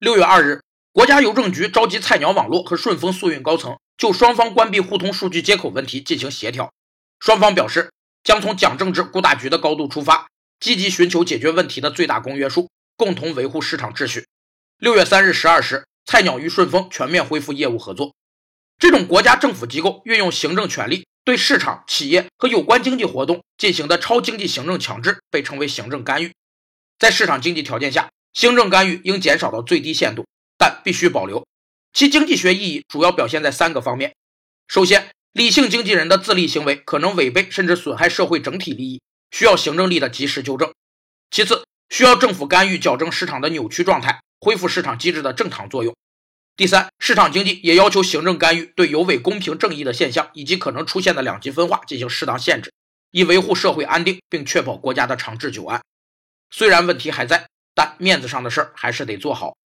六月二日，国家邮政局召集菜鸟网络和顺丰速运高层，就双方关闭互通数据接口问题进行协调。双方表示，将从蒋正治顾大局的高度出发，积极寻求解决问题的最大公约数，共同维护市场秩序。六月三日十二时，菜鸟与顺丰全面恢复业务合作。这种国家政府机构运用行政权力对市场、企业和有关经济活动进行的超经济行政强制，被称为行政干预。在市场经济条件下，行政干预应减少到最低限度，但必须保留。其经济学意义主要表现在三个方面：首先，理性经纪人的自利行为可能违背甚至损害社会整体利益，需要行政力的及时纠正；其次，需要政府干预矫正市场的扭曲状态，恢复市场机制的正常作用。第三，市场经济也要求行政干预对有违公平正义的现象以及可能出现的两极分化进行适当限制，以维护社会安定并确保国家的长治久安。虽然问题还在，但面子上的事儿还是得做好。